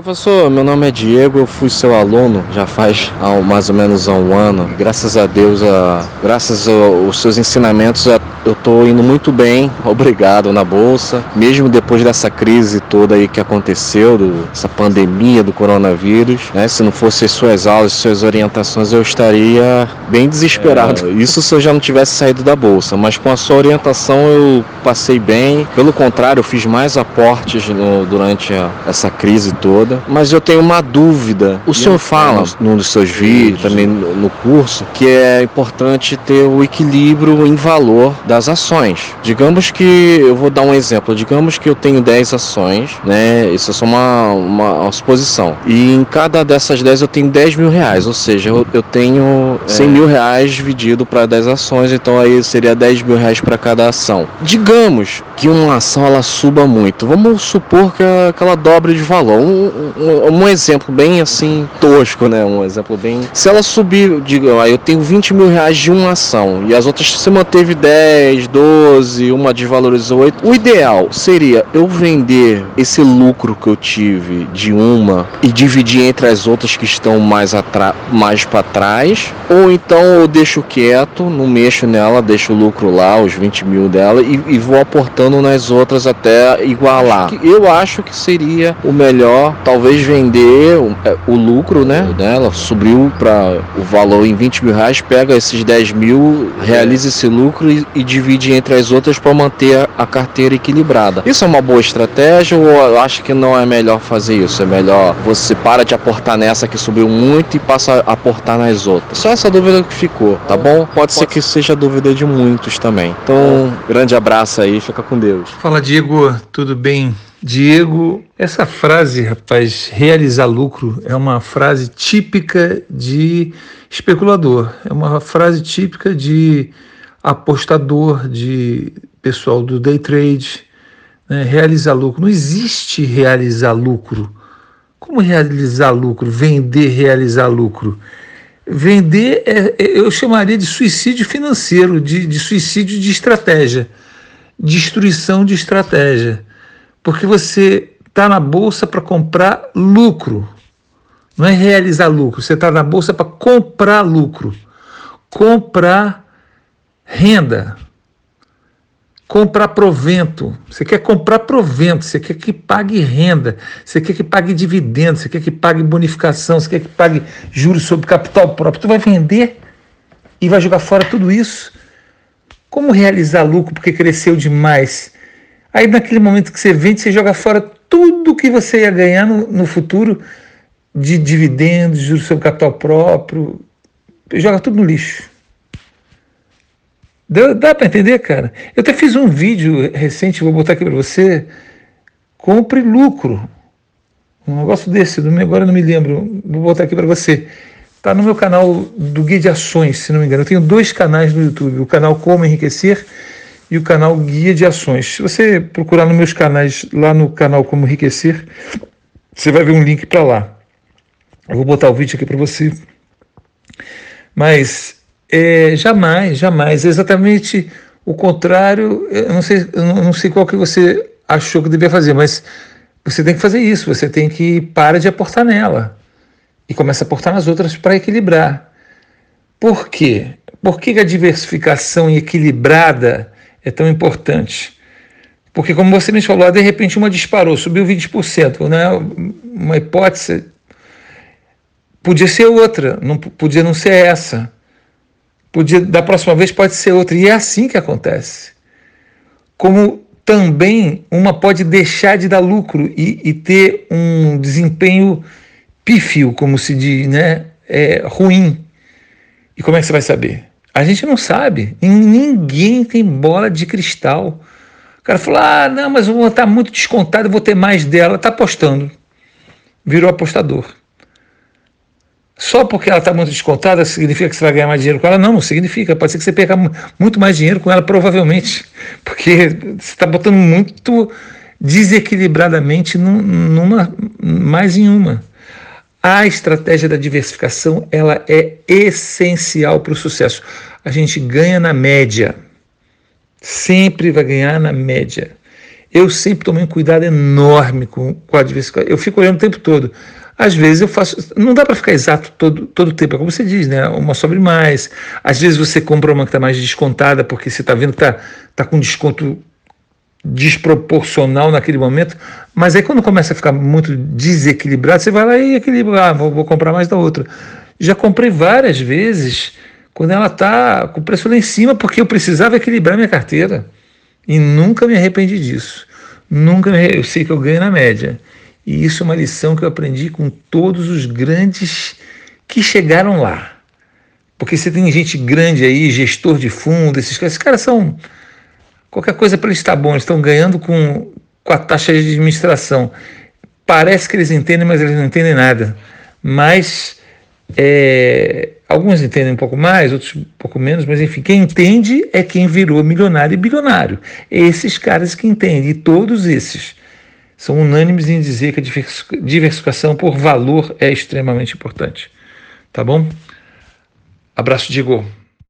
Professor, meu nome é Diego, eu fui seu aluno já faz mais ou menos há um ano. Graças a Deus, a, graças aos seus ensinamentos, a, eu estou indo muito bem, obrigado na bolsa. Mesmo depois dessa crise toda aí que aconteceu, do, essa pandemia do coronavírus, né? Se não fosse suas aulas, suas orientações, eu estaria bem desesperado. É. Isso se eu já não tivesse saído da bolsa, mas com a sua orientação eu passei bem. Pelo contrário, eu fiz mais aportes no, durante a, essa crise toda. Mas eu tenho uma dúvida. O senhor fala num dos seus vídeos, também no, curso, que é importante ter o equilíbrio em valor das ações. Digamos que, eu vou dar um exemplo, digamos que eu tenho 10 ações, né? Isso é só uma, uma, suposição. E em cada dessas 10 eu tenho 10 mil reais, ou seja, eu, eu tenho 100 é. mil reais dividido para 10 ações, então aí seria 10 mil reais para cada ação. Digamos que uma ação ela suba muito, vamos supor que, que ela dobre de valor. Um, um, um, exemplo bem assim tosco, né? Um exemplo bem. Se ela subir, digo, aí eu tenho 20 mil reais de uma ação e as outras se manteve 10, 12, uma desvalorizou 8. O ideal seria eu vender esse lucro que eu tive de uma e dividir entre as outras que estão mais, mais para trás, ou então eu deixo quieto, não mexo nela, deixo o lucro lá, os 20 mil dela e, e vou aportando nas outras até igualar. Eu acho que seria o melhor, talvez vender o, é, o lucro, né? Dela subiu para o valor em 20 mil reais, pega esses 10 mil, realiza esse lucro e, e divide entre as outras para manter a, a carteira equilibrada. Isso é uma boa estratégia ou eu acho que não é melhor fazer isso? É melhor você para de aportar nessa que subiu muito e passa a aportar nas outras. Só essa dúvida que ficou, tá bom? Pode ser que seja dúvida de muitos também. Então, grande abraço aí, fica com Deus. Fala Diego, tudo bem? Diego, essa frase, rapaz, realizar lucro é uma frase típica de especulador, é uma frase típica de apostador, de pessoal do day trade. Né? Realizar lucro. Não existe realizar lucro. Como realizar lucro? Vender, realizar lucro. Vender, é, é, eu chamaria de suicídio financeiro, de, de suicídio de estratégia, destruição de estratégia. Porque você está na bolsa para comprar lucro, não é realizar lucro, você está na bolsa para comprar lucro, comprar renda, comprar provento. Você quer comprar provento, você quer que pague renda, você quer que pague dividendos, você quer que pague bonificação, você quer que pague juros sobre capital próprio. Tu vai vender e vai jogar fora tudo isso. Como realizar lucro porque cresceu demais? Aí naquele momento que você vende, você joga fora tudo que você ia ganhar no, no futuro de dividendos, juros sobre capital próprio, joga tudo no lixo. Dá, dá para entender, cara? Eu até fiz um vídeo recente, vou botar aqui para você. Compre lucro. Um negócio desse, agora não me lembro. Vou botar aqui para você. Está no meu canal do Guia de Ações, se não me engano. Eu tenho dois canais no YouTube: o canal Como Enriquecer e o canal Guia de Ações. Se você procurar nos meus canais, lá no canal Como Enriquecer, você vai ver um link para lá. Eu vou botar o vídeo aqui para você. Mas é, jamais, jamais. É exatamente o contrário. Eu não sei, eu não sei qual que você achou que devia fazer, mas você tem que fazer isso. Você tem que para de aportar nela e começa a aportar nas outras para equilibrar. Por quê? Por que a diversificação equilibrada é tão importante? Porque, como você me falou, de repente uma disparou, subiu 20%, né? uma hipótese. Podia ser outra, não podia não ser essa. Podia, da próxima vez pode ser outra. E é assim que acontece. Como também uma pode deixar de dar lucro e, e ter um desempenho pífio, como se diz, né? É, ruim. E como é que você vai saber? A gente não sabe. Ninguém tem bola de cristal. O cara falou: ah, não, mas eu vou estar muito descontado, vou ter mais dela. Está apostando. Virou apostador. Só porque ela está muito descontada significa que você vai ganhar mais dinheiro com ela? Não, não significa. Pode ser que você perca muito mais dinheiro com ela, provavelmente, porque você está botando muito desequilibradamente numa, mais em uma. A estratégia da diversificação ela é essencial para o sucesso. A gente ganha na média, sempre vai ganhar na média. Eu sempre tomei um cuidado enorme com, com a diversificação. Eu fico olhando o tempo todo. Às vezes eu faço. Não dá para ficar exato todo, todo o tempo, é como você diz, né? Uma sobre mais. Às vezes você compra uma que está mais descontada, porque você está vendo que está tá com desconto desproporcional naquele momento, mas aí quando começa a ficar muito desequilibrado, você vai lá e equilibra, ah, vou, vou comprar mais da outra. Já comprei várias vezes quando ela está com o preço lá em cima, porque eu precisava equilibrar minha carteira. E nunca me arrependi disso. Nunca me, eu sei que eu ganho na média. E isso é uma lição que eu aprendi com todos os grandes que chegaram lá. Porque você tem gente grande aí, gestor de fundo, esses caras, esses caras são. Qualquer coisa para eles está bom, eles estão ganhando com, com a taxa de administração. Parece que eles entendem, mas eles não entendem nada. Mas é, alguns entendem um pouco mais, outros um pouco menos, mas enfim, quem entende é quem virou milionário e bilionário. Esses caras que entendem, e todos esses são unânimes em dizer que a diversificação por valor é extremamente importante. Tá bom? Abraço, Diego.